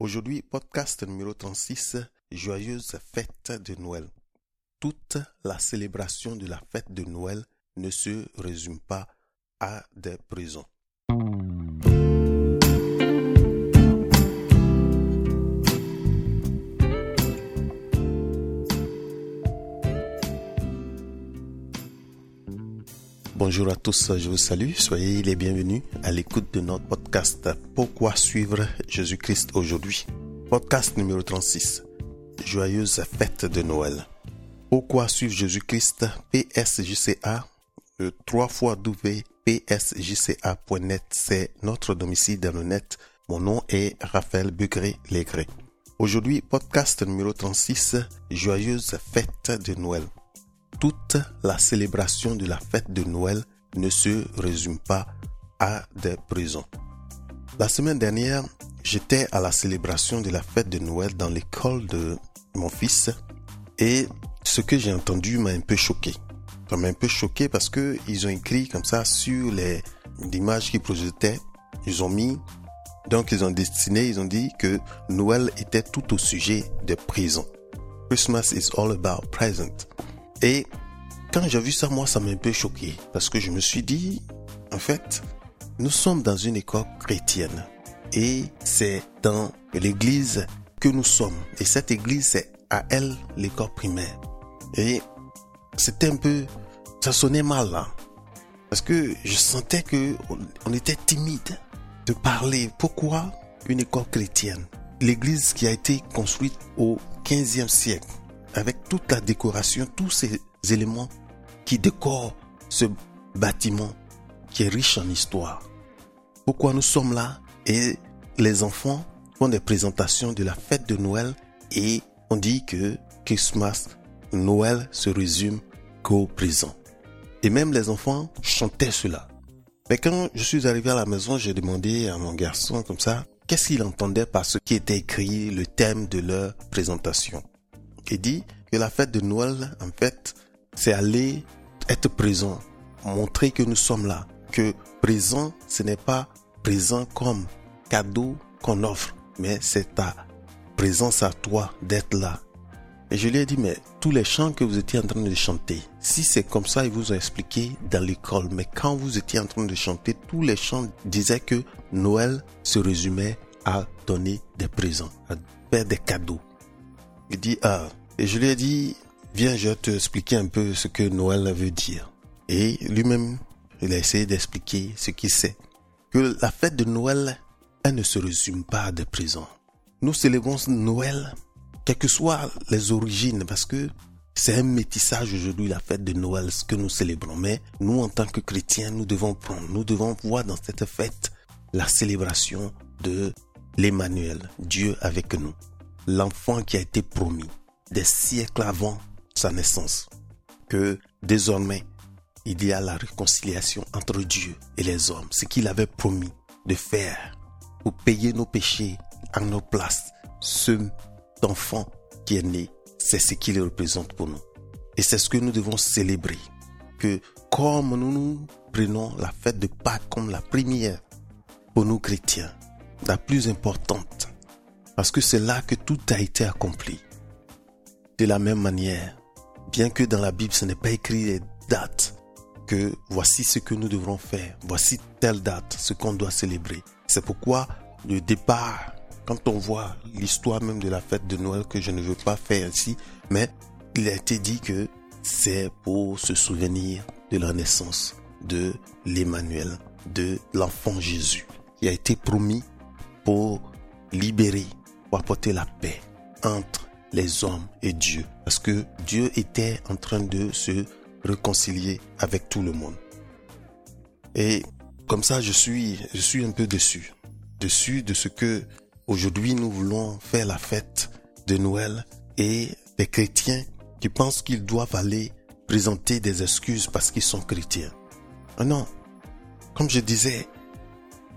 Aujourd'hui, podcast numéro 36, Joyeuse fête de Noël. Toute la célébration de la fête de Noël ne se résume pas à des prisons. Bonjour à tous, je vous salue, soyez les bienvenus à l'écoute de notre podcast Pourquoi suivre Jésus-Christ aujourd'hui? Podcast numéro 36. Joyeuse fête de Noël. Pourquoi suivre Jésus-Christ? PSJCA le 3 fois PSJCA.net, c'est notre domicile dans le net. Mon nom est Raphaël Bugré-Légré. Aujourd'hui, podcast numéro 36, Joyeuse fête de Noël toute la célébration de la fête de Noël ne se résume pas à des prisons. La semaine dernière, j'étais à la célébration de la fête de Noël dans l'école de mon fils et ce que j'ai entendu m'a un peu choqué. Ça m'a un peu choqué parce que ils ont écrit comme ça sur les images qu'ils projetaient, ils ont mis donc ils ont destiné, ils ont dit que Noël était tout au sujet des prisons. Christmas is all about present. Et quand j'ai vu ça, moi, ça m'a un peu choqué. Parce que je me suis dit, en fait, nous sommes dans une école chrétienne. Et c'est dans l'église que nous sommes. Et cette église, c'est à elle l'école primaire. Et c'était un peu, ça sonnait mal là. Parce que je sentais que on était timide de parler. Pourquoi une école chrétienne? L'église qui a été construite au 15e siècle avec toute la décoration, tous ces éléments qui décorent ce bâtiment qui est riche en histoire. Pourquoi nous sommes là et les enfants font des présentations de la fête de Noël et on dit que Christmas, Noël se résume qu'au présent. Et même les enfants chantaient cela. Mais quand je suis arrivé à la maison, j'ai demandé à mon garçon comme ça, qu'est-ce qu'il entendait par ce qui était écrit, le thème de leur présentation? Il dit que la fête de Noël, en fait, c'est aller être présent, montrer que nous sommes là, que présent, ce n'est pas présent comme cadeau qu'on offre, mais c'est ta présence à toi d'être là. Et je lui ai dit, mais tous les chants que vous étiez en train de chanter, si c'est comme ça, ils vous ont expliqué dans l'école, mais quand vous étiez en train de chanter, tous les chants disaient que Noël se résumait à donner des présents, à faire des cadeaux. Il dit, ah, et je lui ai dit, viens, je vais te expliquer un peu ce que Noël veut dire. Et lui-même, il a essayé d'expliquer ce qu'il sait. Que la fête de Noël, elle ne se résume pas à des présents. Nous célébrons Noël, quelles que soient les origines, parce que c'est un métissage aujourd'hui, la fête de Noël, ce que nous célébrons. Mais nous, en tant que chrétiens, nous devons prendre, nous devons voir dans cette fête la célébration de l'Emmanuel, Dieu avec nous, l'enfant qui a été promis des siècles avant sa naissance, que désormais il y a la réconciliation entre Dieu et les hommes, ce qu'il avait promis de faire pour payer nos péchés à nos places. Ce enfant qui est né, c'est ce qu'il représente pour nous. Et c'est ce que nous devons célébrer. Que comme nous nous prenons la fête de Pâques comme la première pour nous chrétiens, la plus importante, parce que c'est là que tout a été accompli. De la même manière, bien que dans la Bible ce n'est pas écrit les dates, que voici ce que nous devrons faire, voici telle date, ce qu'on doit célébrer. C'est pourquoi le départ, quand on voit l'histoire même de la fête de Noël que je ne veux pas faire ici, mais il a été dit que c'est pour se souvenir de la naissance de l'Emmanuel, de l'enfant Jésus, qui a été promis pour libérer, pour apporter la paix entre les hommes et Dieu. Parce que Dieu était en train de se réconcilier avec tout le monde. Et comme ça, je suis, je suis un peu déçu. Déçu de ce que aujourd'hui nous voulons faire la fête de Noël et des chrétiens qui pensent qu'ils doivent aller présenter des excuses parce qu'ils sont chrétiens. Ah non. Comme je disais,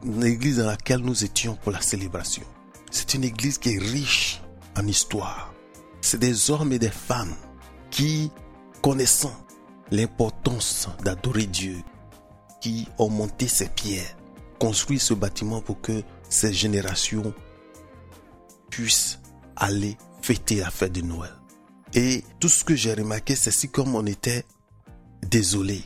l'église dans laquelle nous étions pour la célébration, c'est une église qui est riche en histoire c'est des hommes et des femmes qui, connaissant l'importance d'adorer Dieu, qui ont monté ces pierres, construit ce bâtiment pour que ces générations puisse aller fêter la fête de Noël. Et tout ce que j'ai remarqué, c'est si comme on était désolé.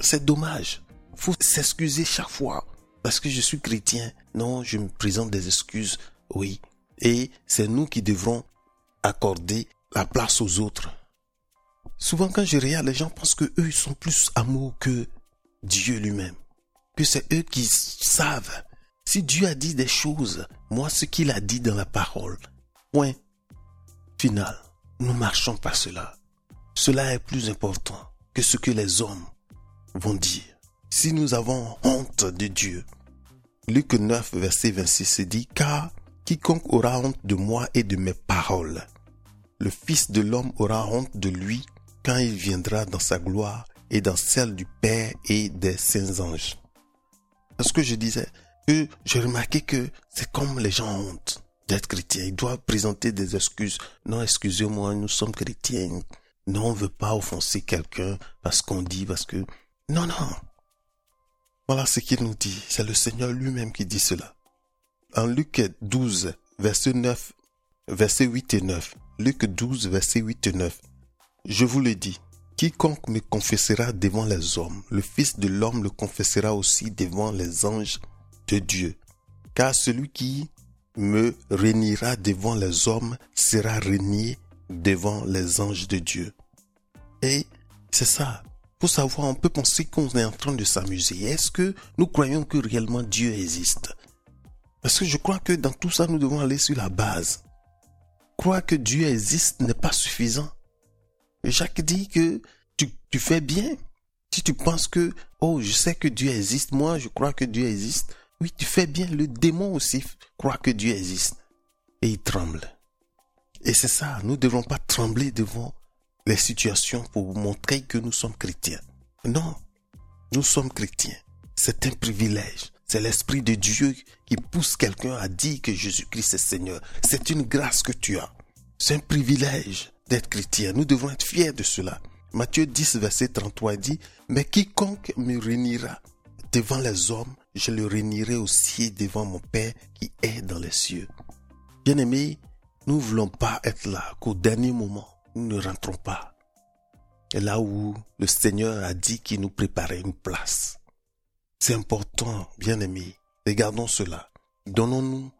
C'est dommage. Faut s'excuser chaque fois. Parce que je suis chrétien. Non, je me présente des excuses. Oui. Et c'est nous qui devrons accorder la place aux autres. Souvent quand je regarde, les gens pensent que eux, sont plus amour que Dieu lui-même. Que c'est eux qui savent. Si Dieu a dit des choses, moi ce qu'il a dit dans la parole. Point final. Nous marchons par cela. Cela est plus important que ce que les hommes vont dire. Si nous avons honte de Dieu, Luc 9, verset 26 dit, car quiconque aura honte de moi et de mes paroles, le Fils de l'homme aura honte de lui quand il viendra dans sa gloire et dans celle du Père et des saints anges. Parce que je disais que j'ai remarqué que c'est comme les gens ont honte d'être chrétien. Ils doivent présenter des excuses. Non, excusez-moi, nous sommes chrétiens. Non, on ne veut pas offenser quelqu'un parce qu'on dit, parce que... Non, non. Voilà ce qu'il nous dit. C'est le Seigneur lui-même qui dit cela. En Luc 12, verset 9, verset 8 et 9. Luc 12, verset 8 et 9. Je vous le dis, quiconque me confessera devant les hommes, le Fils de l'homme le confessera aussi devant les anges de Dieu. Car celui qui me réunira devant les hommes sera régné devant les anges de Dieu. Et c'est ça. Pour savoir, on peut penser qu'on est en train de s'amuser. Est-ce que nous croyons que réellement Dieu existe? Parce que je crois que dans tout ça, nous devons aller sur la base. Croire que Dieu existe n'est pas suffisant. Jacques dit que tu, fais bien. Si tu penses que, oh, je sais que Dieu existe, moi, je crois que Dieu existe, oui, tu fais bien. Le démon aussi croit que Dieu existe. Et il tremble. Et c'est ça, nous ne devons pas trembler devant les situations pour montrer que nous sommes chrétiens. Non, nous sommes chrétiens. C'est un privilège. C'est l'Esprit de Dieu qui pousse quelqu'un à dire que Jésus-Christ est Seigneur. C'est une grâce que tu as. C'est un privilège d'être chrétien. Nous devons être fiers de cela. Matthieu 10, verset 33 dit, Mais quiconque me réunira devant les hommes, je le réunirai aussi devant mon Père qui est dans les cieux. Bien-aimés, nous ne voulons pas être là, qu'au dernier moment, nous ne rentrons pas. Et là où le Seigneur a dit qu'il nous préparait une place. C'est important, bien-aimés. Regardons cela. Donnons-nous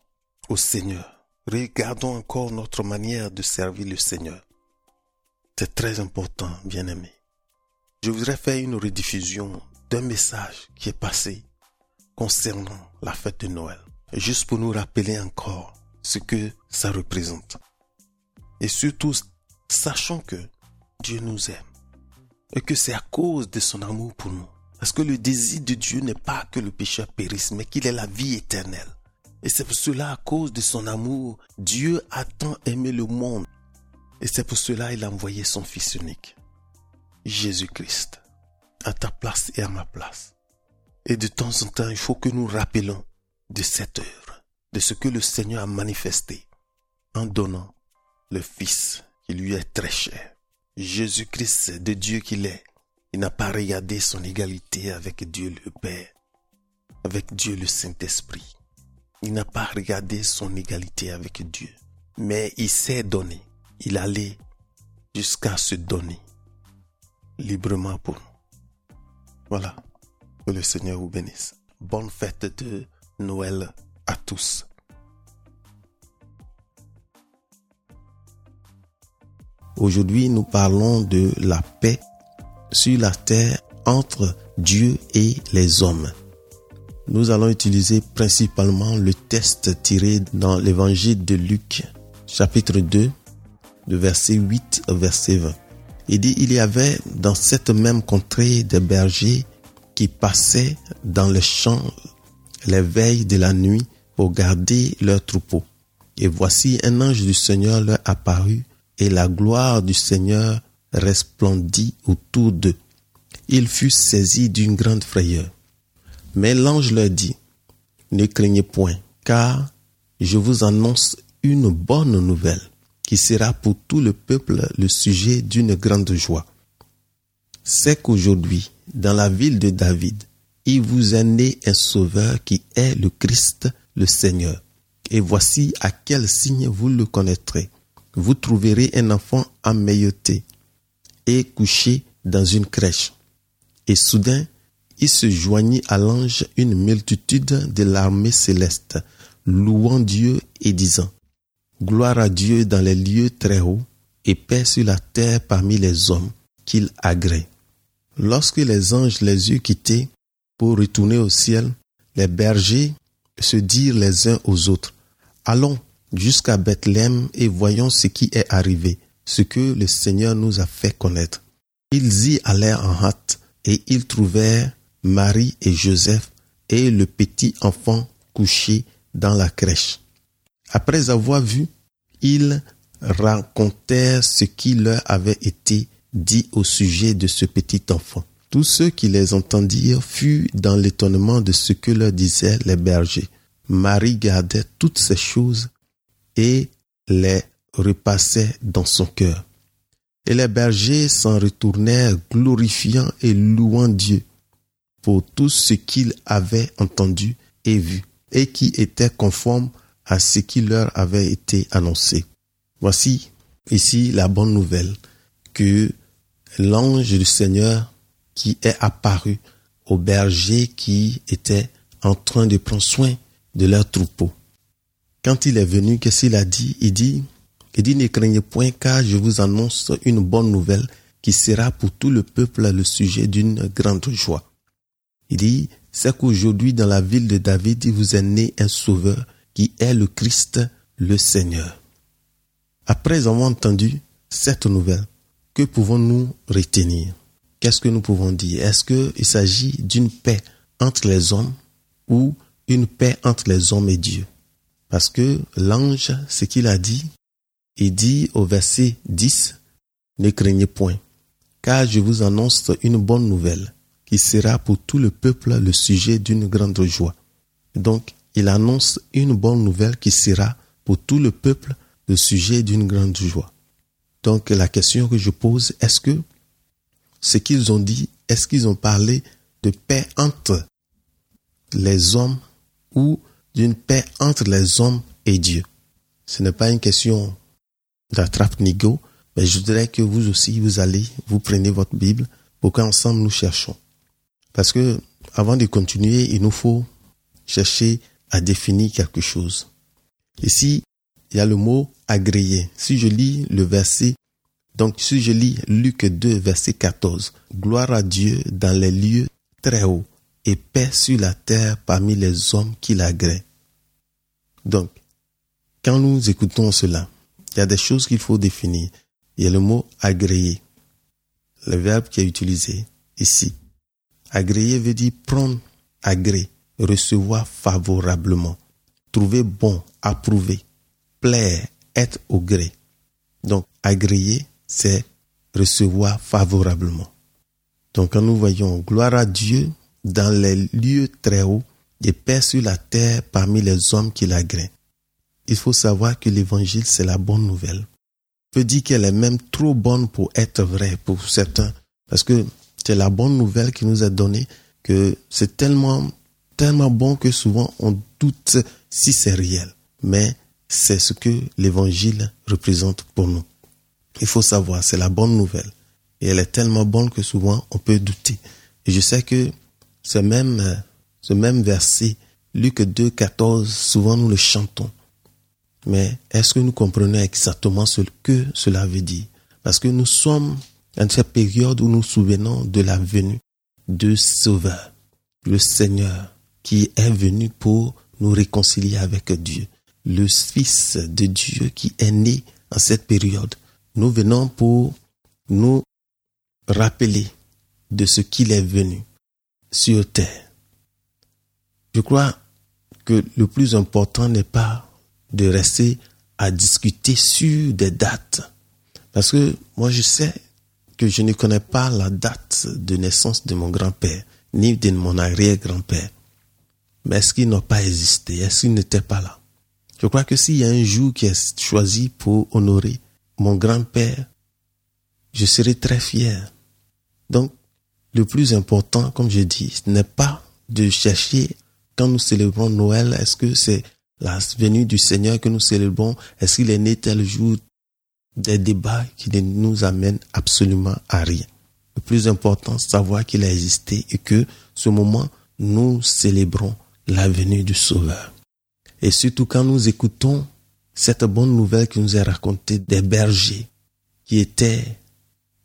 au Seigneur. Regardons encore notre manière de servir le Seigneur. C'est très important, bien-aimés. Je voudrais faire une rediffusion d'un message qui est passé concernant la fête de Noël. Juste pour nous rappeler encore ce que ça représente. Et surtout, sachant que Dieu nous aime et que c'est à cause de son amour pour nous. Parce que le désir de Dieu n'est pas que le pécheur périsse, mais qu'il ait la vie éternelle. Et c'est pour cela, à cause de son amour, Dieu a tant aimé le monde. Et c'est pour cela qu'il a envoyé son Fils unique, Jésus-Christ, à ta place et à ma place. Et de temps en temps, il faut que nous rappelons de cette œuvre, de ce que le Seigneur a manifesté en donnant le Fils qui lui est très cher. Jésus-Christ de Dieu qu'il est. Il n'a pas regardé son égalité avec Dieu le Père, avec Dieu le Saint-Esprit. Il n'a pas regardé son égalité avec Dieu, mais il s'est donné. Il allait jusqu'à se donner librement pour nous. Voilà. Que le Seigneur vous bénisse. Bonne fête de Noël à tous. Aujourd'hui, nous parlons de la paix sur la terre entre Dieu et les hommes. Nous allons utiliser principalement le test tiré dans l'évangile de Luc, chapitre 2, de verset 8 au verset 20. Il dit, il y avait dans cette même contrée des bergers qui passaient dans les champs les veilles de la nuit pour garder leurs troupeaux. Et voici un ange du Seigneur leur apparut, et la gloire du Seigneur resplendit autour d'eux. Ils furent saisis d'une grande frayeur. Mais l'ange leur dit, Ne craignez point, car je vous annonce une bonne nouvelle, qui sera pour tout le peuple le sujet d'une grande joie. C'est qu'aujourd'hui, dans la ville de David, il vous est né un sauveur qui est le Christ, le Seigneur. Et voici à quel signe vous le connaîtrez. Vous trouverez un enfant emmailloté et couché dans une crèche. Et soudain, il se joignit à l'ange une multitude de l'armée céleste, louant Dieu et disant, Gloire à Dieu dans les lieux très hauts, et paix sur la terre parmi les hommes qu'il agrée. Lorsque les anges les eurent quittés pour retourner au ciel, les bergers se dirent les uns aux autres, Allons jusqu'à Bethléem et voyons ce qui est arrivé, ce que le Seigneur nous a fait connaître. Ils y allèrent en hâte, et ils trouvèrent Marie et Joseph et le petit enfant couché dans la crèche. Après avoir vu, ils racontèrent ce qui leur avait été dit au sujet de ce petit enfant. Tous ceux qui les entendirent furent dans l'étonnement de ce que leur disaient les bergers. Marie gardait toutes ces choses et les repassait dans son cœur. Et les bergers s'en retournèrent glorifiant et louant Dieu pour tout ce qu'ils avaient entendu et vu, et qui était conforme à ce qui leur avait été annoncé. Voici ici la bonne nouvelle que l'ange du Seigneur qui est apparu aux bergers qui étaient en train de prendre soin de leur troupeau. Quand il est venu, qu'est-ce qu'il a dit? Il dit, il dit, ne craignez point car je vous annonce une bonne nouvelle qui sera pour tout le peuple le sujet d'une grande joie. Il dit, c'est qu'aujourd'hui dans la ville de David, il vous est né un sauveur qui est le Christ, le Seigneur. Après avoir entendu cette nouvelle, que pouvons-nous retenir? Qu'est-ce que nous pouvons dire? Est-ce qu'il s'agit d'une paix entre les hommes ou une paix entre les hommes et Dieu? Parce que l'ange, ce qu'il a dit, il dit au verset 10, Ne craignez point, car je vous annonce une bonne nouvelle qui sera pour tout le peuple le sujet d'une grande joie. Donc, il annonce une bonne nouvelle qui sera pour tout le peuple le sujet d'une grande joie. Donc, la question que je pose, est-ce que ce qu'ils ont dit, est-ce qu'ils ont parlé de paix entre les hommes ou d'une paix entre les hommes et Dieu? Ce n'est pas une question d'attrape-nigo, mais je voudrais que vous aussi, vous allez, vous prenez votre Bible pour qu'ensemble nous cherchons. Parce que avant de continuer, il nous faut chercher à définir quelque chose. Ici, il y a le mot agréé. Si je lis le verset, donc si je lis Luc 2, verset 14, Gloire à Dieu dans les lieux très hauts et paix sur la terre parmi les hommes qui l'agréent. Donc, quand nous écoutons cela, il y a des choses qu'il faut définir. Il y a le mot agréé, le verbe qui est utilisé ici. Agréer veut dire prendre agré, recevoir favorablement, trouver bon, approuver, plaire, être au gré. Donc, agréer, c'est recevoir favorablement. Donc, quand nous voyons gloire à Dieu dans les lieux très hauts et paix sur la terre parmi les hommes qui l'agréent. Il faut savoir que l'évangile, c'est la bonne nouvelle. peut dire qu'elle est même trop bonne pour être vraie pour certains. Parce que c'est la bonne nouvelle qui nous est donnée que c'est tellement, tellement bon que souvent on doute si c'est réel. Mais c'est ce que l'évangile représente pour nous. Il faut savoir, c'est la bonne nouvelle. Et elle est tellement bonne que souvent on peut douter. Et je sais que ce même, ce même verset, Luc 2, 14, souvent nous le chantons. Mais est-ce que nous comprenons exactement ce que cela veut dire? Parce que nous sommes en cette période où nous nous souvenons de la venue de Sauveur, le Seigneur, qui est venu pour nous réconcilier avec Dieu, le Fils de Dieu qui est né en cette période. Nous venons pour nous rappeler de ce qu'il est venu sur terre. Je crois que le plus important n'est pas de rester à discuter sur des dates. Parce que moi, je sais que je ne connais pas la date de naissance de mon grand-père, ni de mon arrière-grand-père. Mais est-ce qu'il n'a pas existé? Est-ce qu'il n'était pas là? Je crois que s'il y a un jour qui est choisi pour honorer mon grand-père, je serai très fier. Donc, le plus important, comme je dis, ce n'est pas de chercher, quand nous célébrons Noël, est-ce que c'est la venue du Seigneur que nous célébrons, est-ce qu'il est né tel jour? Des débats qui ne nous amènent absolument à rien. Le plus important, savoir qu'il a existé et que ce moment, nous célébrons la venue du Sauveur. Et surtout quand nous écoutons cette bonne nouvelle qui nous est racontée des bergers qui étaient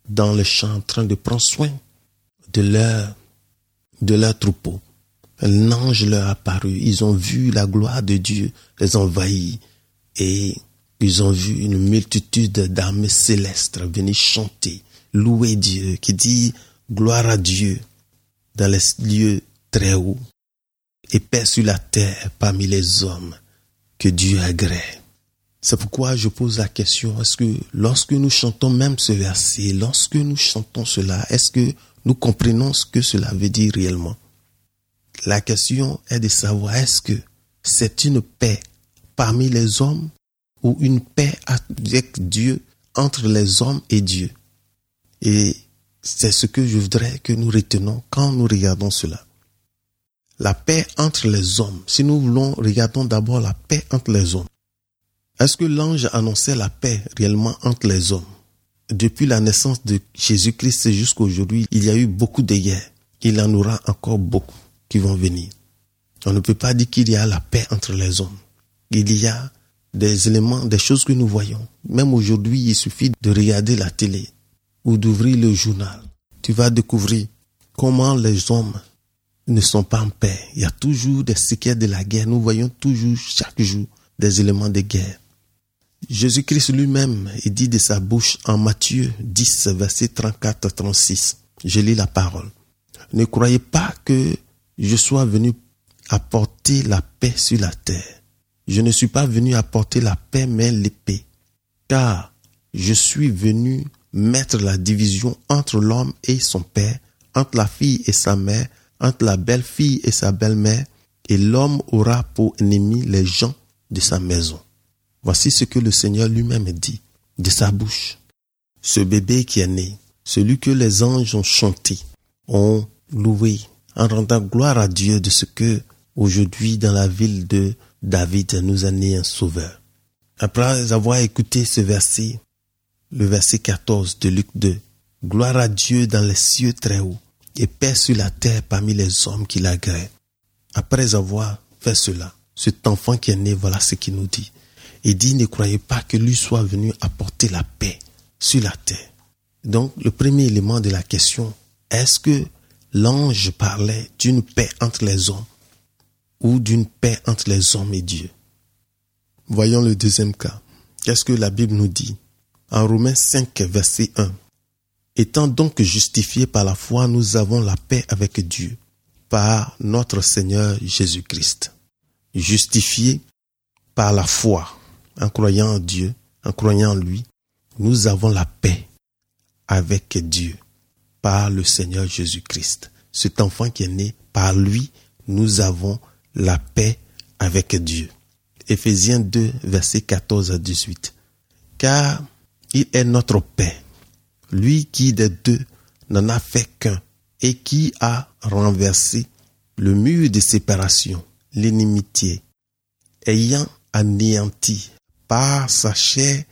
dans le champ en train de prendre soin de leur, de leur troupeau. Un ange leur a apparu. Ils ont vu la gloire de Dieu les envahir et ils ont vu une multitude d'armées célestes venir chanter, louer Dieu, qui dit gloire à Dieu dans les lieux très hauts et paix sur la terre parmi les hommes que Dieu agrée. C'est pourquoi je pose la question, est-ce que lorsque nous chantons même ce verset, lorsque nous chantons cela, est-ce que nous comprenons ce que cela veut dire réellement? La question est de savoir, est-ce que c'est une paix parmi les hommes ou une paix avec Dieu entre les hommes et Dieu? Et c'est ce que je voudrais que nous retenons quand nous regardons cela. La paix entre les hommes. Si nous voulons, regardons d'abord la paix entre les hommes. Est-ce que l'ange annonçait la paix réellement entre les hommes? Depuis la naissance de Jésus-Christ jusqu'à aujourd'hui, il y a eu beaucoup de guerres. Il en aura encore beaucoup qui vont venir. On ne peut pas dire qu'il y a la paix entre les hommes. Il y a des éléments, des choses que nous voyons. Même aujourd'hui, il suffit de regarder la télé ou d'ouvrir le journal. Tu vas découvrir comment les hommes ne sont pas en paix. Il y a toujours des séquelles de la guerre. Nous voyons toujours chaque jour des éléments de guerre. Jésus-Christ lui-même, il dit de sa bouche en Matthieu 10, verset 34-36. Je lis la parole. Ne croyez pas que je sois venu apporter la paix sur la terre. Je ne suis pas venu apporter la paix, mais l'épée. Car je suis venu mettre la division entre l'homme et son père, entre la fille et sa mère, entre la belle-fille et sa belle-mère, et l'homme aura pour ennemi les gens de sa maison. Voici ce que le Seigneur lui-même dit de sa bouche. Ce bébé qui est né, celui que les anges ont chanté, ont loué, en rendant gloire à Dieu de ce que aujourd'hui dans la ville de David nous a né un sauveur. Après avoir écouté ce verset, le verset 14 de Luc 2, Gloire à Dieu dans les cieux très hauts et paix sur la terre parmi les hommes qui l'agréent. Après avoir fait cela, cet enfant qui est né, voilà ce qu'il nous dit et dit ne croyez pas que lui soit venu apporter la paix sur la terre. Donc le premier élément de la question, est-ce que l'ange parlait d'une paix entre les hommes ou d'une paix entre les hommes et Dieu Voyons le deuxième cas. Qu'est-ce que la Bible nous dit? En Romains 5, verset 1. Étant donc justifiés par la foi, nous avons la paix avec Dieu par notre Seigneur Jésus-Christ. Justifiés par la foi en croyant en Dieu, en croyant en lui, nous avons la paix avec Dieu par le Seigneur Jésus-Christ. Cet enfant qui est né, par lui, nous avons la paix avec Dieu. Éphésiens 2, versets 14 à 18. Car il est notre paix, lui qui des deux n'en a fait qu'un et qui a renversé le mur de séparation, l'inimitié, ayant anéanti par sa chair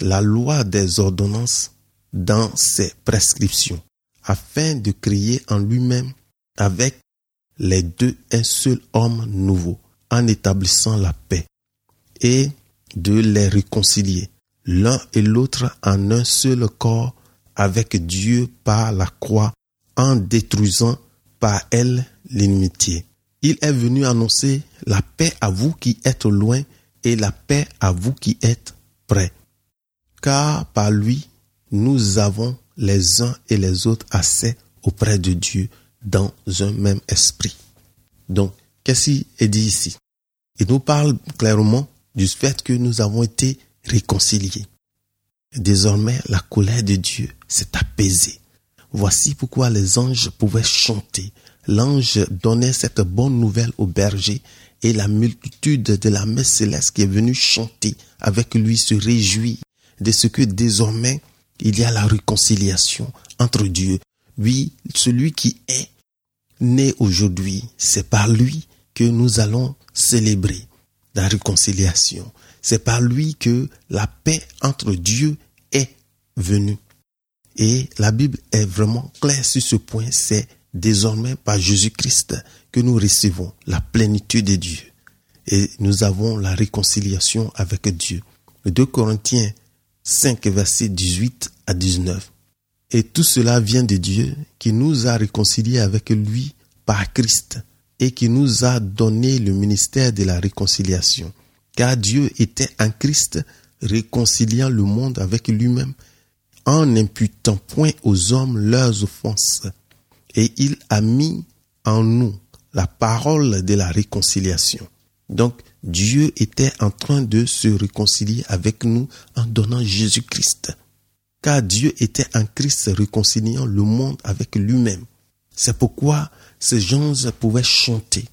la loi des ordonnances dans ses prescriptions, afin de créer en lui-même avec les deux un seul homme nouveau, en établissant la paix, et de les réconcilier, l'un et l'autre en un seul corps avec Dieu par la croix, en détruisant par elle l'inimitié. Il est venu annoncer la paix à vous qui êtes loin et la paix à vous qui êtes prêts. Car par lui, nous avons les uns et les autres assez auprès de Dieu dans un même esprit. Donc, qu'est-ce qui est dit ici? Il nous parle clairement du fait que nous avons été réconciliés. Désormais, la colère de Dieu s'est apaisée. Voici pourquoi les anges pouvaient chanter. L'ange donnait cette bonne nouvelle aux bergers et la multitude de la messe céleste qui est venue chanter avec lui se réjouit de ce que désormais il y a la réconciliation entre Dieu. Oui, celui qui est né aujourd'hui, c'est par lui que nous allons célébrer. la réconciliation. C'est par lui que la paix entre Dieu est venue. Et la Bible est vraiment claire sur ce point. C'est désormais par Jésus-Christ que nous recevons la plénitude de Dieu. Et nous avons la réconciliation avec Dieu. Le 2 Corinthiens 5, versets 18 à 19. Et tout cela vient de Dieu qui nous a réconciliés avec lui par Christ et qui nous a donné le ministère de la réconciliation. Car Dieu était en Christ réconciliant le monde avec lui-même en n'imputant point aux hommes leurs offenses. Et il a mis en nous la parole de la réconciliation. Donc Dieu était en train de se réconcilier avec nous en donnant Jésus-Christ. Car Dieu était en Christ réconciliant le monde avec lui-même. C'est pourquoi ces gens pouvaient chanter.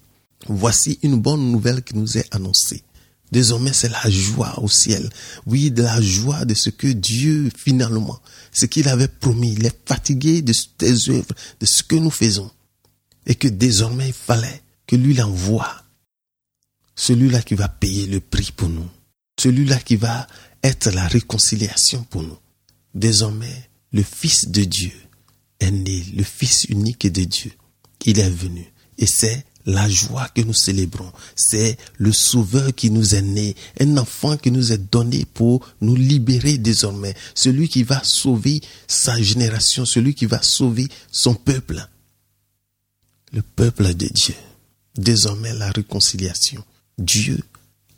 Voici une bonne nouvelle qui nous est annoncée. Désormais, c'est la joie au ciel. Oui, de la joie de ce que Dieu, finalement, ce qu'il avait promis, il est fatigué de tes œuvres, de ce que nous faisons. Et que désormais, il fallait que lui l'envoie. Celui-là qui va payer le prix pour nous. Celui-là qui va être la réconciliation pour nous. Désormais, le Fils de Dieu est né, le Fils unique de Dieu. Il est venu. Et c'est la joie que nous célébrons. C'est le Sauveur qui nous est né, un enfant qui nous est donné pour nous libérer désormais. Celui qui va sauver sa génération, celui qui va sauver son peuple. Le peuple de Dieu. Désormais la réconciliation. Dieu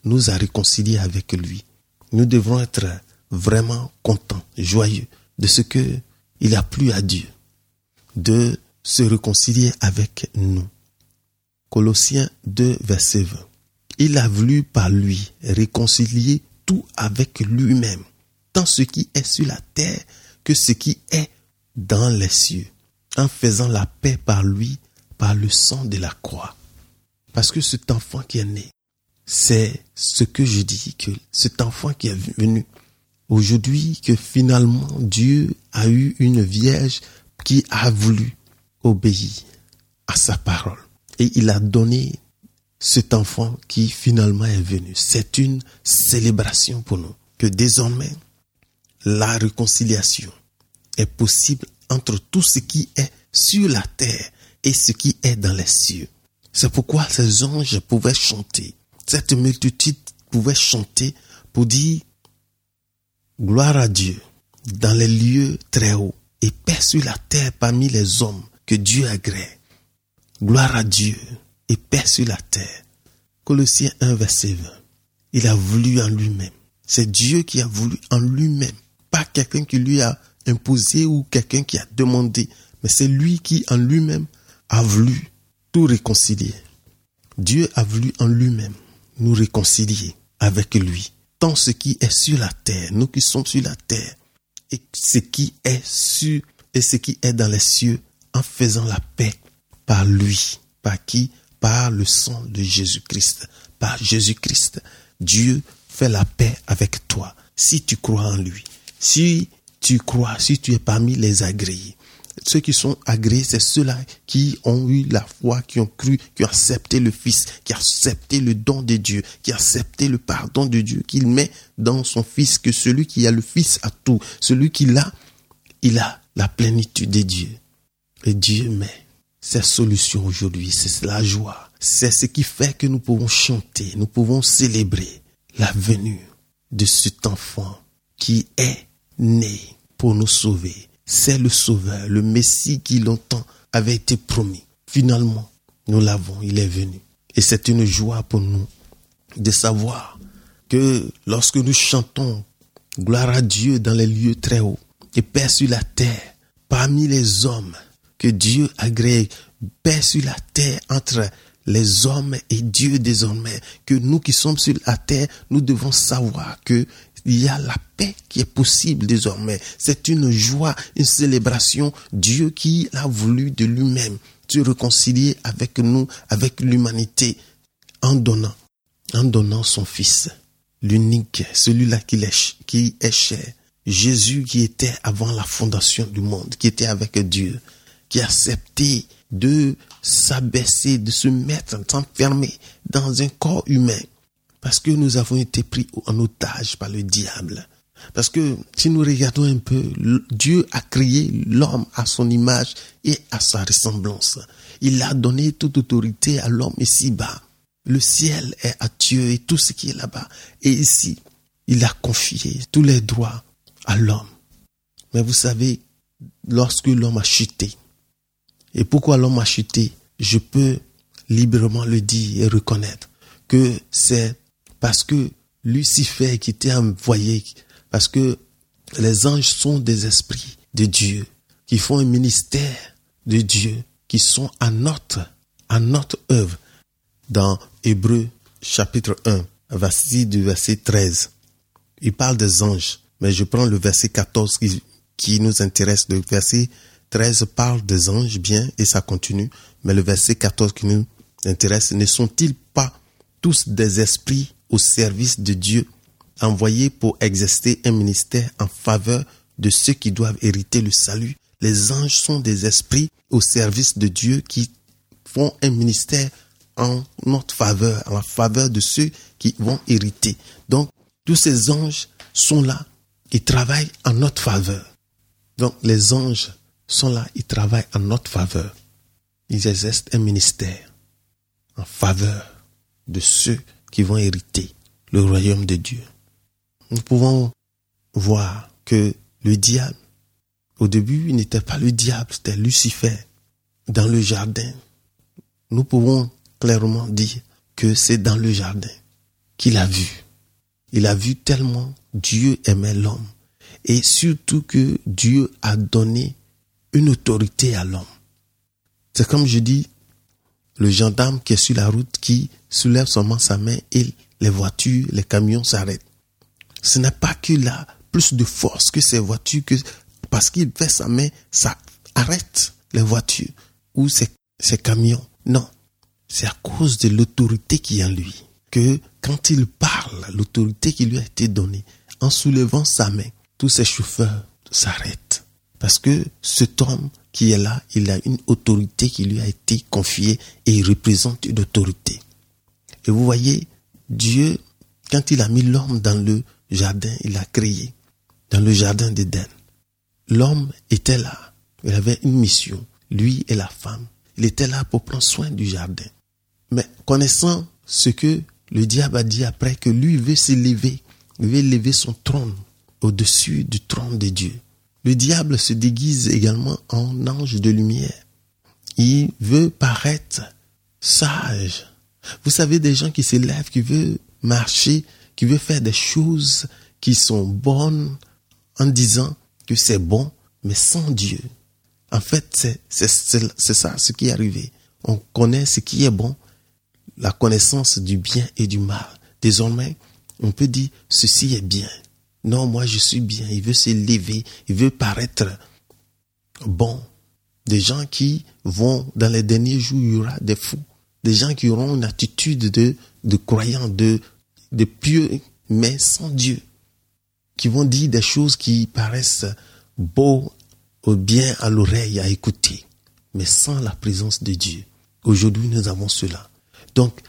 nous a réconciliés avec lui. Nous devrons être vraiment contents, joyeux de ce que il a plu à Dieu de se réconcilier avec nous. Colossiens 2, verset 20. Il a voulu par lui réconcilier tout avec lui-même, tant ce qui est sur la terre que ce qui est dans les cieux, en faisant la paix par lui, par le sang de la croix. Parce que cet enfant qui est né, c'est ce que je dis, que cet enfant qui est venu, aujourd'hui que finalement Dieu a eu une vierge qui a voulu obéir à sa parole. Et il a donné cet enfant qui finalement est venu. C'est une célébration pour nous que désormais la réconciliation est possible entre tout ce qui est sur la terre et ce qui est dans les cieux. C'est pourquoi ces anges pouvaient chanter. Cette multitude pouvait chanter pour dire gloire à Dieu dans les lieux très hauts et paix sur la terre parmi les hommes que Dieu agrée. Gloire à Dieu et paix sur la terre. Colossiens 1, verset 20. Il a voulu en lui-même. C'est Dieu qui a voulu en lui-même. Pas quelqu'un qui lui a imposé ou quelqu'un qui a demandé. Mais c'est lui qui en lui-même a voulu tout réconcilier. Dieu a voulu en lui-même nous réconcilier avec lui. Tant ce qui est sur la terre, nous qui sommes sur la terre, et ce qui est sur et ce qui est dans les cieux, en faisant la paix par lui. Par qui? Par le sang de Jésus-Christ. Par Jésus-Christ. Dieu fait la paix avec toi si tu crois en lui. Si tu crois, si tu es parmi les agréés. Ceux qui sont agréés, c'est ceux-là qui ont eu la foi, qui ont cru, qui ont accepté le Fils, qui ont accepté le don de Dieu, qui ont accepté le pardon de Dieu, qu'il met dans son Fils, que celui qui a le Fils a tout. Celui qui l'a, il a la plénitude de Dieu. Et Dieu met cette solution aujourd'hui, c'est la joie. C'est ce qui fait que nous pouvons chanter, nous pouvons célébrer la venue de cet enfant qui est né pour nous sauver. C'est le Sauveur, le Messie qui longtemps avait été promis. Finalement, nous l'avons, il est venu. Et c'est une joie pour nous de savoir que lorsque nous chantons gloire à Dieu dans les lieux très hauts et paix sur la terre parmi les hommes, que Dieu agrée paix sur la terre entre les hommes et Dieu désormais, que nous qui sommes sur la terre, nous devons savoir que il y a la paix qui est possible désormais. C'est une joie, une célébration. Dieu qui a voulu de lui-même se réconcilier avec nous, avec l'humanité, en donnant, en donnant son Fils, l'unique, celui-là qui est, qui est cher. Jésus qui était avant la fondation du monde, qui était avec Dieu, qui a accepté de s'abaisser, de se mettre, s'enfermer dans un corps humain. Parce que nous avons été pris en otage par le diable. Parce que si nous regardons un peu, Dieu a créé l'homme à son image et à sa ressemblance. Il a donné toute autorité à l'homme ici-bas. Le ciel est à Dieu et tout ce qui est là-bas. Et ici, il a confié tous les droits à l'homme. Mais vous savez, lorsque l'homme a chuté, et pourquoi l'homme a chuté, je peux librement le dire et reconnaître que c'est parce que Lucifer qui était envoyé, parce que les anges sont des esprits de Dieu, qui font un ministère de Dieu, qui sont à notre, à notre œuvre. Dans Hébreu chapitre 1, verset du verset 13, il parle des anges, mais je prends le verset 14 qui, qui nous intéresse. Le verset 13 parle des anges, bien, et ça continue, mais le verset 14 qui nous intéresse, ne sont-ils pas tous des esprits au service de Dieu, envoyés pour exercer un ministère en faveur de ceux qui doivent hériter le salut. Les anges sont des esprits au service de Dieu qui font un ministère en notre faveur, en faveur de ceux qui vont hériter. Donc, tous ces anges sont là et travaillent en notre faveur. Donc, les anges sont là, ils travaillent en notre faveur. Ils exercent un ministère en faveur de ceux qui vont hériter le royaume de Dieu. Nous pouvons voir que le diable, au début, il n'était pas le diable, c'était Lucifer dans le jardin. Nous pouvons clairement dire que c'est dans le jardin qu'il a vu. Il a vu tellement Dieu aimait l'homme et surtout que Dieu a donné une autorité à l'homme. C'est comme je dis, le gendarme qui est sur la route qui soulève seulement sa main et les voitures, les camions s'arrêtent. Ce n'est pas qu'il a plus de force que ces voitures, que parce qu'il fait sa main, ça arrête les voitures ou ces, ces camions. Non, c'est à cause de l'autorité qui est en lui que quand il parle, l'autorité qui lui a été donnée, en soulevant sa main, tous ces chauffeurs s'arrêtent. Parce que cet homme qui est là, il a une autorité qui lui a été confiée et il représente une autorité. Et vous voyez, Dieu, quand il a mis l'homme dans le jardin, il a créé, dans le jardin d'Éden. L'homme était là, il avait une mission, lui et la femme. Il était là pour prendre soin du jardin. Mais connaissant ce que le diable a dit après, que lui veut s'élever, il veut lever son trône au-dessus du trône de Dieu. Le diable se déguise également en ange de lumière. Il veut paraître sage. Vous savez, des gens qui s'élèvent, qui veulent marcher, qui veulent faire des choses qui sont bonnes en disant que c'est bon, mais sans Dieu. En fait, c'est ça ce qui est arrivé. On connaît ce qui est bon, la connaissance du bien et du mal. Désormais, on peut dire ceci est bien. Non, moi je suis bien. Il veut s'élever, il veut paraître bon. Des gens qui vont, dans les derniers jours, il y aura des fous. Des gens qui auront une attitude de, de croyants, de, de pieux, mais sans Dieu. Qui vont dire des choses qui paraissent beaux ou bien à l'oreille à écouter, mais sans la présence de Dieu. Aujourd'hui, nous avons cela. Donc,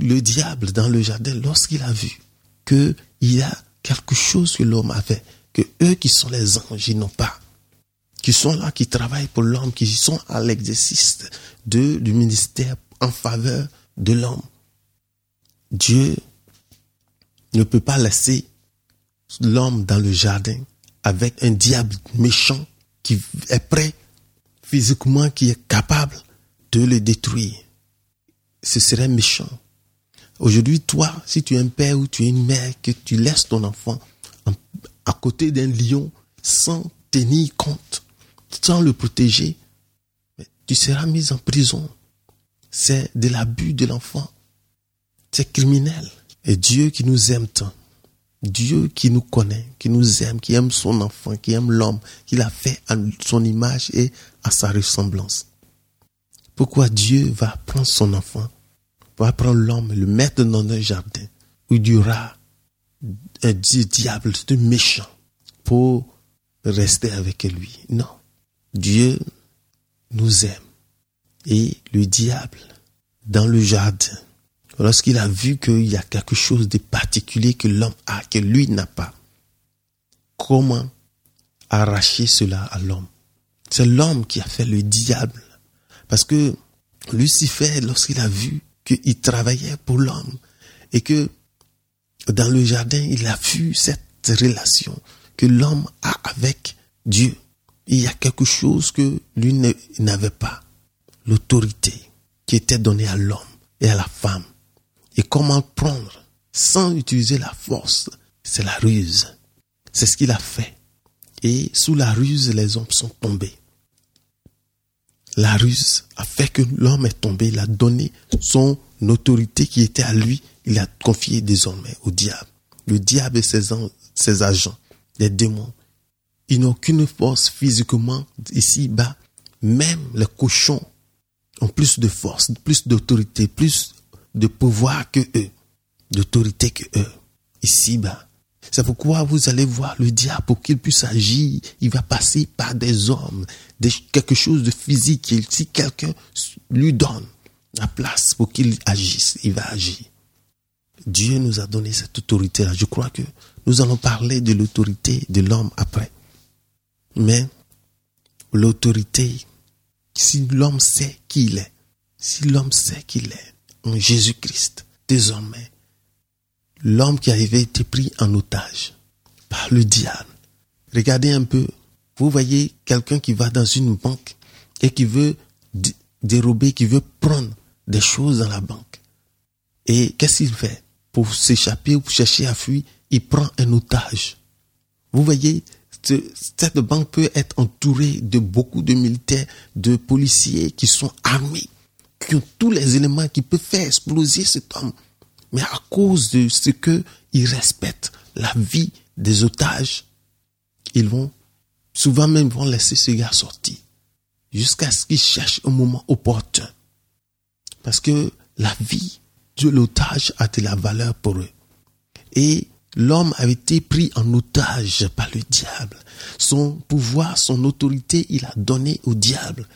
le diable dans le jardin, lorsqu'il a vu qu'il a quelque chose que l'homme avait, que eux qui sont les anges, n'ont pas, qui sont là, qui travaillent pour l'homme, qui sont à l'exercice du ministère en faveur de l'homme. Dieu ne peut pas laisser l'homme dans le jardin avec un diable méchant qui est prêt physiquement, qui est capable de le détruire. Ce serait méchant. Aujourd'hui, toi, si tu es un père ou tu es une mère, que tu laisses ton enfant à côté d'un lion sans tenir compte, sans le protéger, tu seras mis en prison. C'est de l'abus de l'enfant. C'est criminel. Et Dieu qui nous aime tant, Dieu qui nous connaît, qui nous aime, qui aime son enfant, qui aime l'homme, qu'il a fait à son image et à sa ressemblance. Pourquoi Dieu va prendre son enfant va prendre l'homme, le mettre dans un jardin où il y aura un diable, un méchant, pour rester avec lui. Non. Dieu nous aime. Et le diable, dans le jardin, lorsqu'il a vu qu'il y a quelque chose de particulier que l'homme a, que lui n'a pas, comment arracher cela à l'homme? C'est l'homme qui a fait le diable. Parce que Lucifer, lorsqu'il a vu qu'il travaillait pour l'homme et que dans le jardin, il a vu cette relation que l'homme a avec Dieu. Il y a quelque chose que lui n'avait pas. L'autorité qui était donnée à l'homme et à la femme. Et comment prendre sans utiliser la force, c'est la ruse. C'est ce qu'il a fait. Et sous la ruse, les hommes sont tombés. La ruse a fait que l'homme est tombé. Il a donné son autorité qui était à lui. Il a confié désormais au diable. Le diable et ses, ses agents, les démons, ils n'ont aucune force physiquement ici-bas. Même les cochons ont plus de force, plus d'autorité, plus de pouvoir que eux, d'autorité que eux, ici-bas. C'est pourquoi vous allez voir le diable pour qu'il puisse agir. Il va passer par des hommes, quelque chose de physique. Si quelqu'un lui donne la place pour qu'il agisse, il va agir. Dieu nous a donné cette autorité-là. Je crois que nous allons parler de l'autorité de l'homme après. Mais l'autorité, si l'homme sait qui il est, si l'homme sait qu'il est en Jésus-Christ, désormais, l'homme qui avait été pris en otage par le diable. Regardez un peu, vous voyez quelqu'un qui va dans une banque et qui veut dérober, qui veut prendre des choses dans la banque. Et qu'est-ce qu'il fait? Pour s'échapper ou pour chercher à fuir, il prend un otage. Vous voyez, cette banque peut être entourée de beaucoup de militaires, de policiers qui sont armés, qui ont tous les éléments qui peuvent faire exploser cet homme. Mais à cause de ce que ils respectent la vie des otages, ils vont, souvent même, vont laisser ce gars sortir. Jusqu'à ce qu'ils cherchent un moment opportun. Parce que la vie de l'otage a de la valeur pour eux. Et l'homme avait été pris en otage par le diable. Son pouvoir, son autorité, il a donné au diable.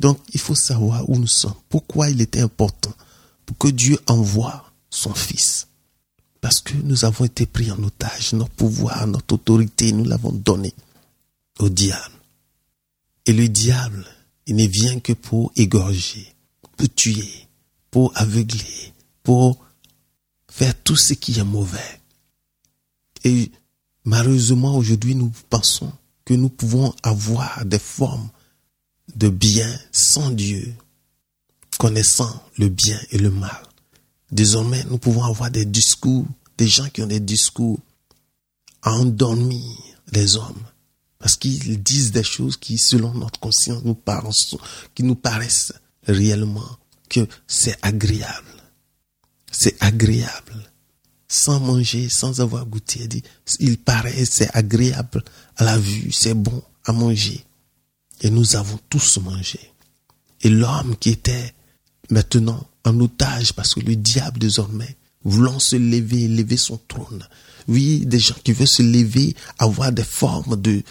Donc, il faut savoir où nous sommes. Pourquoi il était important que Dieu envoie son Fils. Parce que nous avons été pris en otage, notre pouvoir, notre autorité, nous l'avons donné au diable. Et le diable, il ne vient que pour égorger, pour tuer, pour aveugler, pour faire tout ce qui est mauvais. Et malheureusement, aujourd'hui, nous pensons que nous pouvons avoir des formes de bien sans Dieu, connaissant le bien et le mal. Désormais, nous pouvons avoir des discours, des gens qui ont des discours à endormir les hommes. Parce qu'ils disent des choses qui, selon notre conscience, nous paraissent, qui nous paraissent réellement que c'est agréable. C'est agréable. Sans manger, sans avoir goûté. Il paraît, c'est agréable à la vue, c'est bon à manger. Et nous avons tous mangé. Et l'homme qui était maintenant en otage parce que le diable désormais, voulant se lever, lever son trône. Oui, des gens qui veulent se lever, avoir des formes de,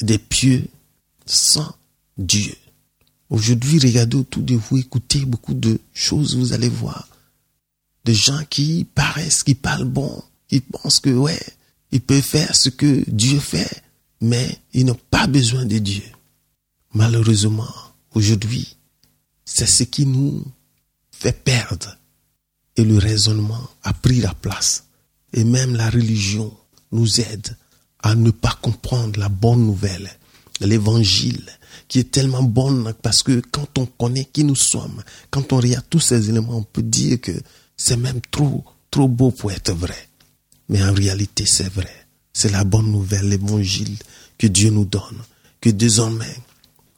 des pieux sans Dieu. Aujourd'hui, regardez autour de vous, écoutez beaucoup de choses, vous allez voir. Des gens qui paraissent, qui parlent bon, qui pensent que, ouais, ils peuvent faire ce que Dieu fait, mais ils n'ont pas besoin de Dieu. Malheureusement, aujourd'hui, c'est ce qui nous fait perdre. Et le raisonnement a pris la place. Et même la religion nous aide à ne pas comprendre la bonne nouvelle, l'évangile, qui est tellement bonne parce que quand on connaît qui nous sommes, quand on regarde tous ces éléments, on peut dire que c'est même trop, trop beau pour être vrai. Mais en réalité, c'est vrai. C'est la bonne nouvelle, l'évangile que Dieu nous donne. Que désormais,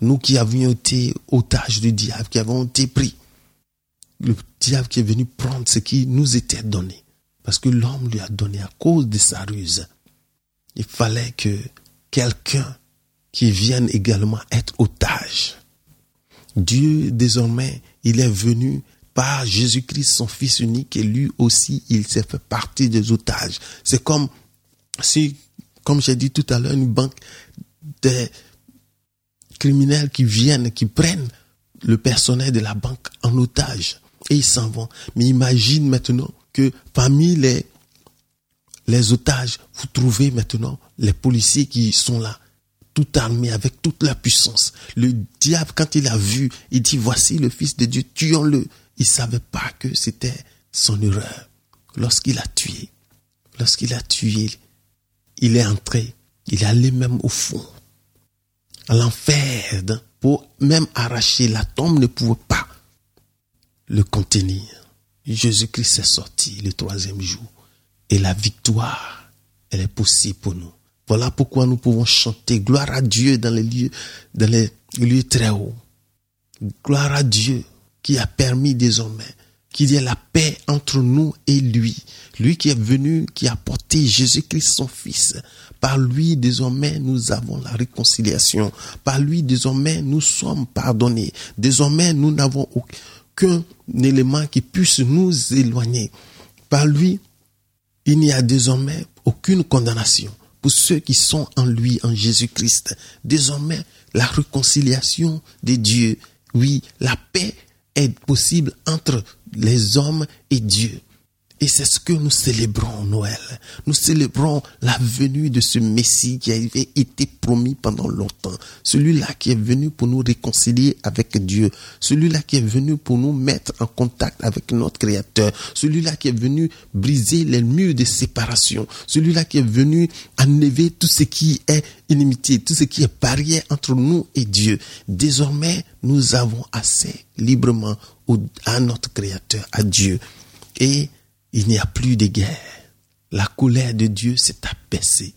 nous qui avions été otages du diable, qui avons été pris, le diable qui est venu prendre ce qui nous était donné, parce que l'homme lui a donné à cause de sa ruse. Il fallait que quelqu'un qui vienne également être otage. Dieu, désormais, il est venu par Jésus-Christ, son Fils unique, et lui aussi, il s'est fait partie des otages. C'est comme si, comme j'ai dit tout à l'heure, une banque des, criminels qui viennent, qui prennent le personnel de la banque en otage. Et ils s'en vont. Mais imagine maintenant que parmi les, les otages, vous trouvez maintenant les policiers qui sont là, tout armés avec toute la puissance. Le diable, quand il a vu, il dit, voici le Fils de Dieu, tuons-le. Il savait pas que c'était son erreur. Lorsqu'il a tué, lorsqu'il a tué, il est entré, il est allé même au fond, l'enfer, pour même arracher la tombe ne pouvait pas le contenir. Jésus-Christ est sorti le troisième jour. Et la victoire, elle est possible pour nous. Voilà pourquoi nous pouvons chanter gloire à Dieu dans les lieux, dans les lieux très hauts. Gloire à Dieu qui a permis désormais qu'il y ait la paix entre nous et lui. Lui qui est venu, qui a porté Jésus-Christ son Fils. Par lui, désormais, nous avons la réconciliation. Par lui, désormais, nous sommes pardonnés. Désormais, nous n'avons aucun élément qui puisse nous éloigner. Par lui, il n'y a désormais aucune condamnation pour ceux qui sont en lui, en Jésus-Christ. Désormais, la réconciliation de Dieu, oui, la paix est possible entre les hommes et Dieu. Et c'est ce que nous célébrons Noël. Nous célébrons la venue de ce Messie qui avait été promis pendant longtemps. Celui-là qui est venu pour nous réconcilier avec Dieu. Celui-là qui est venu pour nous mettre en contact avec notre Créateur. Celui-là qui est venu briser les murs de séparation. Celui-là qui est venu enlever tout ce qui est inimitié, tout ce qui est barrière entre nous et Dieu. Désormais, nous avons assez librement à notre Créateur, à Dieu. Et il n'y a plus de guerre. La colère de Dieu s'est abaissée.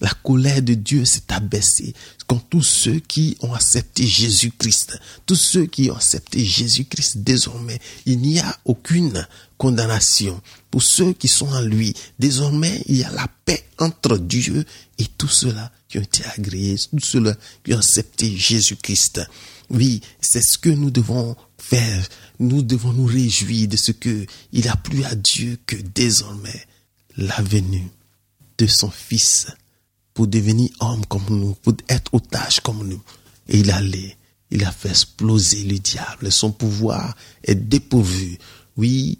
La colère de Dieu s'est abaissée contre tous ceux qui ont accepté Jésus-Christ. Tous ceux qui ont accepté Jésus-Christ désormais, il n'y a aucune condamnation pour ceux qui sont en lui. Désormais, il y a la paix entre Dieu et tous ceux-là qui ont été agréés, tous ceux-là qui ont accepté Jésus-Christ. Oui, c'est ce que nous devons faire. Nous devons nous réjouir de ce que il a plu à Dieu que désormais la venue de son Fils pour devenir homme comme nous, pour être otage comme nous. Et il allait, il a fait exploser le diable. Son pouvoir est dépourvu. Oui,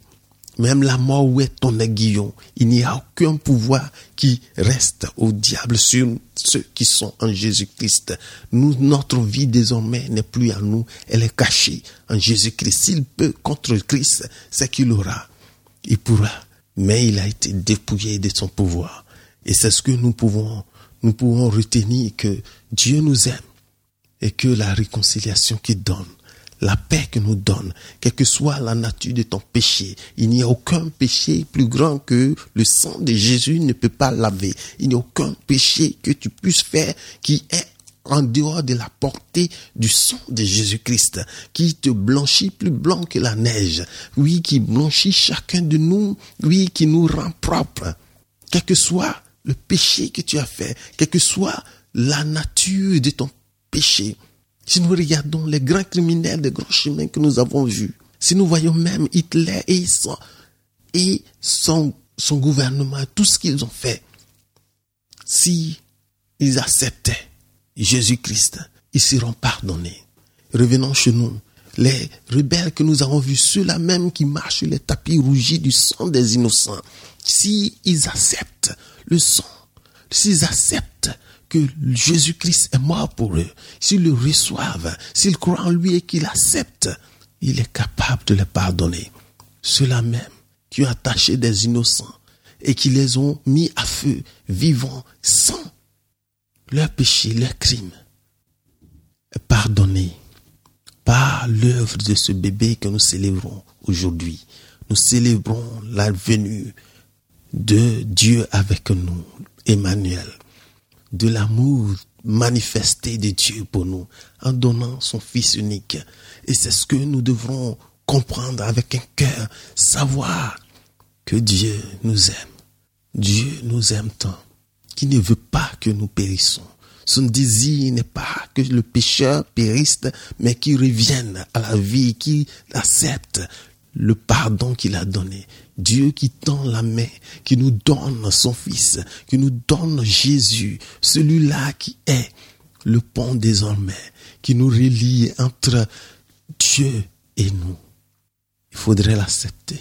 même la mort où est ton aiguillon, il n'y a aucun pouvoir qui reste au diable sur ceux qui sont en Jésus-Christ. Nous, notre vie désormais n'est plus à nous, elle est cachée en Jésus-Christ. S'il peut contre Christ, c'est qu'il aura. Il pourra. Mais il a été dépouillé de son pouvoir. Et c'est ce que nous pouvons, nous pouvons retenir que Dieu nous aime et que la réconciliation qu'il donne la paix que nous donne, quelle que soit la nature de ton péché. Il n'y a aucun péché plus grand que le sang de Jésus ne peut pas laver. Il n'y a aucun péché que tu puisses faire qui est en dehors de la portée du sang de Jésus-Christ, qui te blanchit plus blanc que la neige. Oui, qui blanchit chacun de nous. Oui, qui nous rend propre. Quel que soit le péché que tu as fait, quelle que soit la nature de ton péché, si nous regardons les grands criminels des grands chemins que nous avons vus, si nous voyons même Hitler et son, et gouvernement, tout ce qu'ils ont fait, si ils acceptaient Jésus-Christ, ils seront pardonnés. Revenons chez nous. Les rebelles que nous avons vus, ceux-là même qui marchent sur les tapis rougis du sang des innocents, si acceptent le sang, s'ils acceptent que Jésus-Christ est mort pour eux, s'ils le reçoivent, s'ils croient en lui et qu'ils l'acceptent, il est capable de les pardonner. Ceux-là même qui ont attaché des innocents et qui les ont mis à feu, vivant, sans leur péché, leur crime, pardonné par l'œuvre de ce bébé que nous célébrons aujourd'hui. Nous célébrons la venue de Dieu avec nous, Emmanuel de l'amour manifesté de Dieu pour nous en donnant son Fils unique. Et c'est ce que nous devrons comprendre avec un cœur, savoir que Dieu nous aime. Dieu nous aime tant qu'il ne veut pas que nous périssons. Son désir n'est pas que le pécheur périsse, mais qu'il revienne à la vie, qu'il accepte le pardon qu'il a donné. Dieu qui tend la main, qui nous donne son Fils, qui nous donne Jésus, celui-là qui est le pont désormais, qui nous relie entre Dieu et nous. il faudrait l'accepter.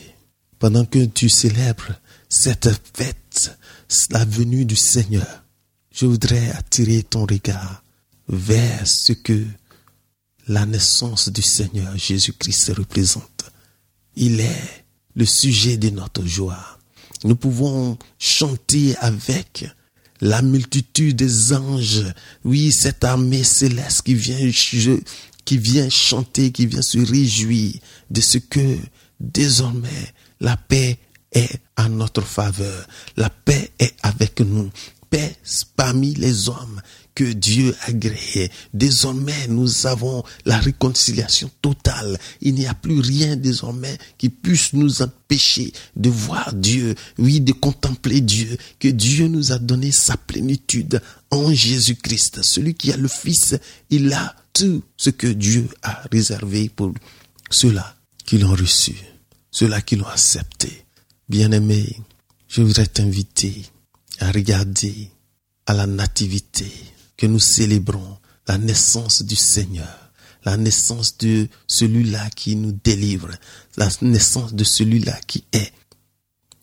Pendant que tu célèbres cette fête, la venue du Seigneur, je voudrais attirer ton regard vers ce que la naissance du Seigneur Jésus-Christ représente. Il est le sujet de notre joie. Nous pouvons chanter avec la multitude des anges. Oui, cette armée céleste qui vient, qui vient chanter, qui vient se réjouir de ce que désormais la paix est à notre faveur. La paix est avec nous. Paix parmi les hommes que Dieu a créé. Désormais, nous avons la réconciliation totale. Il n'y a plus rien désormais qui puisse nous empêcher de voir Dieu, oui, de contempler Dieu, que Dieu nous a donné sa plénitude en Jésus-Christ. Celui qui a le Fils, il a tout ce que Dieu a réservé pour ceux-là qui l'ont reçu, ceux-là qui l'ont accepté. Bien-aimé, je voudrais t'inviter à regarder à la nativité que nous célébrons la naissance du Seigneur, la naissance de celui-là qui nous délivre, la naissance de celui-là qui est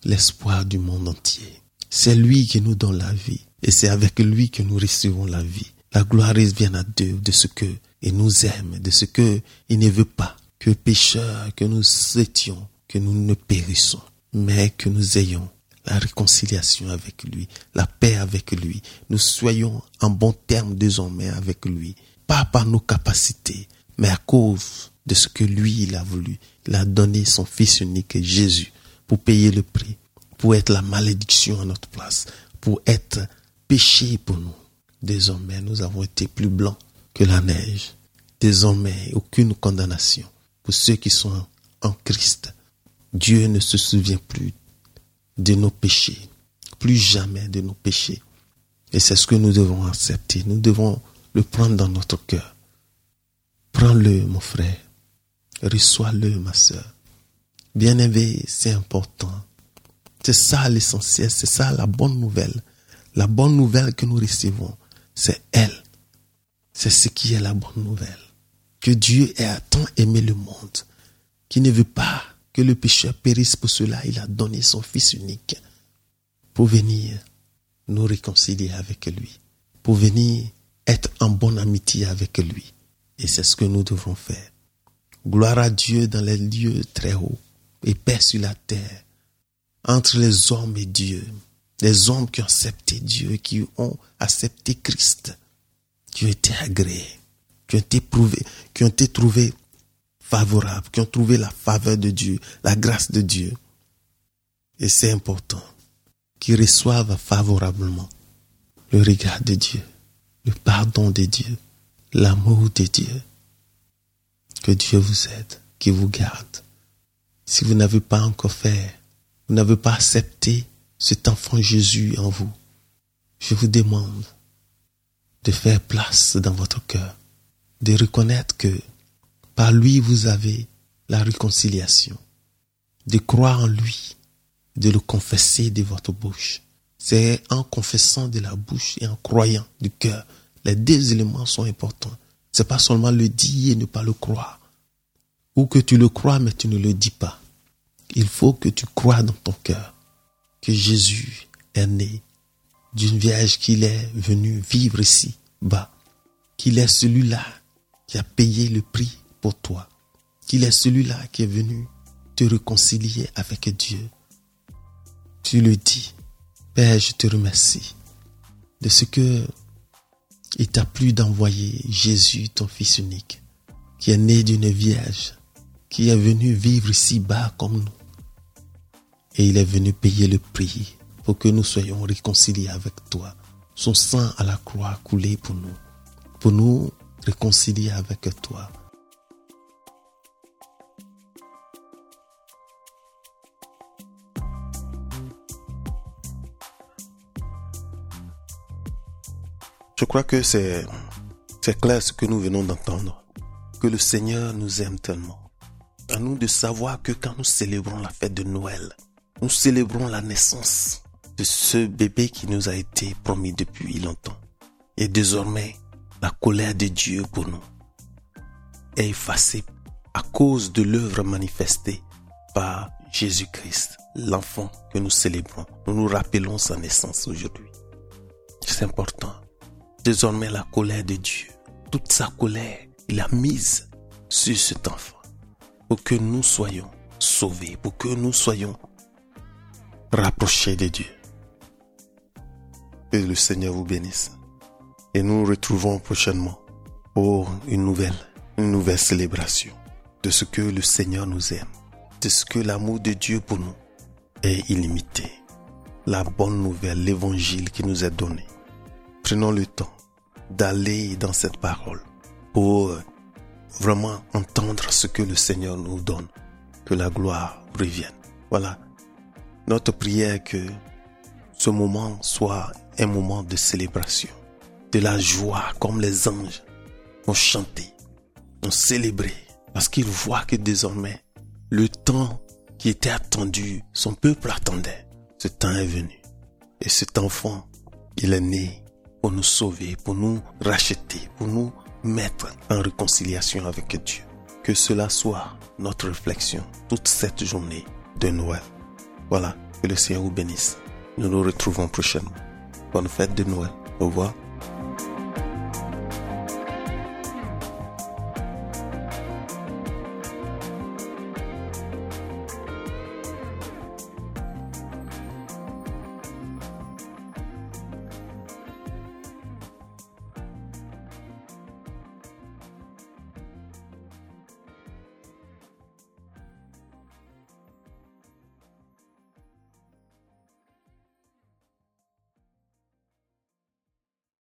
l'espoir du monde entier. C'est lui qui nous donne la vie et c'est avec lui que nous recevons la vie. La gloire vient à Dieu de ce que il nous aime, de ce que il ne veut pas que pécheurs que nous étions, que nous ne périssons, mais que nous ayons la réconciliation avec lui, la paix avec lui. Nous soyons en bon terme désormais avec lui, pas par nos capacités, mais à cause de ce que lui, il a voulu. Il a donné son Fils unique, Jésus, pour payer le prix, pour être la malédiction à notre place, pour être péché pour nous. Désormais, nous avons été plus blancs que la neige. Désormais, aucune condamnation pour ceux qui sont en Christ. Dieu ne se souvient plus de nos péchés, plus jamais de nos péchés. Et c'est ce que nous devons accepter. Nous devons le prendre dans notre cœur. Prends-le, mon frère. Reçois-le, ma soeur. Bien-aimé, c'est important. C'est ça l'essentiel, c'est ça la bonne nouvelle. La bonne nouvelle que nous recevons, c'est elle. C'est ce qui est la bonne nouvelle. Que Dieu ait tant aimé le monde, qui ne veut pas que le pécheur périsse pour cela, il a donné son Fils unique pour venir nous réconcilier avec lui, pour venir être en bonne amitié avec lui. Et c'est ce que nous devons faire. Gloire à Dieu dans les lieux très hauts et paix sur la terre, entre les hommes et Dieu, les hommes qui ont accepté Dieu, qui ont accepté Christ, qui ont été agréés, qui ont été prouvés, qui ont été trouvés favorables, qui ont trouvé la faveur de Dieu, la grâce de Dieu. Et c'est important qu'ils reçoivent favorablement le regard de Dieu, le pardon de Dieu, l'amour de Dieu. Que Dieu vous aide, qu'il vous garde. Si vous n'avez pas encore fait, vous n'avez pas accepté cet enfant Jésus en vous, je vous demande de faire place dans votre cœur, de reconnaître que par lui, vous avez la réconciliation. De croire en lui, de le confesser de votre bouche. C'est en confessant de la bouche et en croyant du cœur. Les deux éléments sont importants. C'est pas seulement le dire et ne pas le croire. Ou que tu le crois mais tu ne le dis pas. Il faut que tu crois dans ton cœur que Jésus est né d'une vierge qu'il est venu vivre ici bas, qu'il est celui-là qui a payé le prix toi, qu'il est celui-là qui est venu te réconcilier avec Dieu. Tu le dis, Père, je te remercie de ce que il t'a plu d'envoyer Jésus, ton Fils unique, qui est né d'une vierge, qui est venu vivre ici bas comme nous. Et il est venu payer le prix pour que nous soyons réconciliés avec toi. Son sang à la croix coulé pour nous, pour nous réconcilier avec toi. Je crois que c'est, clair ce que nous venons d'entendre. Que le Seigneur nous aime tellement. À nous de savoir que quand nous célébrons la fête de Noël, nous célébrons la naissance de ce bébé qui nous a été promis depuis longtemps. Et désormais, la colère de Dieu pour nous est effacée à cause de l'œuvre manifestée par Jésus-Christ, l'enfant que nous célébrons. Nous nous rappelons sa naissance aujourd'hui. C'est important. Désormais, la colère de Dieu, toute sa colère, il a mise sur cet enfant pour que nous soyons sauvés, pour que nous soyons rapprochés de Dieu. Que le Seigneur vous bénisse. Et nous nous retrouvons prochainement pour une nouvelle, une nouvelle célébration de ce que le Seigneur nous aime, de ce que l'amour de Dieu pour nous est illimité. La bonne nouvelle, l'évangile qui nous est donné. Prenons le temps d'aller dans cette parole pour vraiment entendre ce que le Seigneur nous donne. Que la gloire revienne. Voilà. Notre prière est que ce moment soit un moment de célébration, de la joie comme les anges ont chanté, ont célébré, parce qu'ils voient que désormais le temps qui était attendu, son peuple attendait, ce temps est venu. Et cet enfant, il est né pour nous sauver, pour nous racheter, pour nous mettre en réconciliation avec Dieu. Que cela soit notre réflexion toute cette journée de Noël. Voilà, que le Seigneur vous bénisse. Nous nous retrouvons prochainement. Bonne fête de Noël. Au revoir.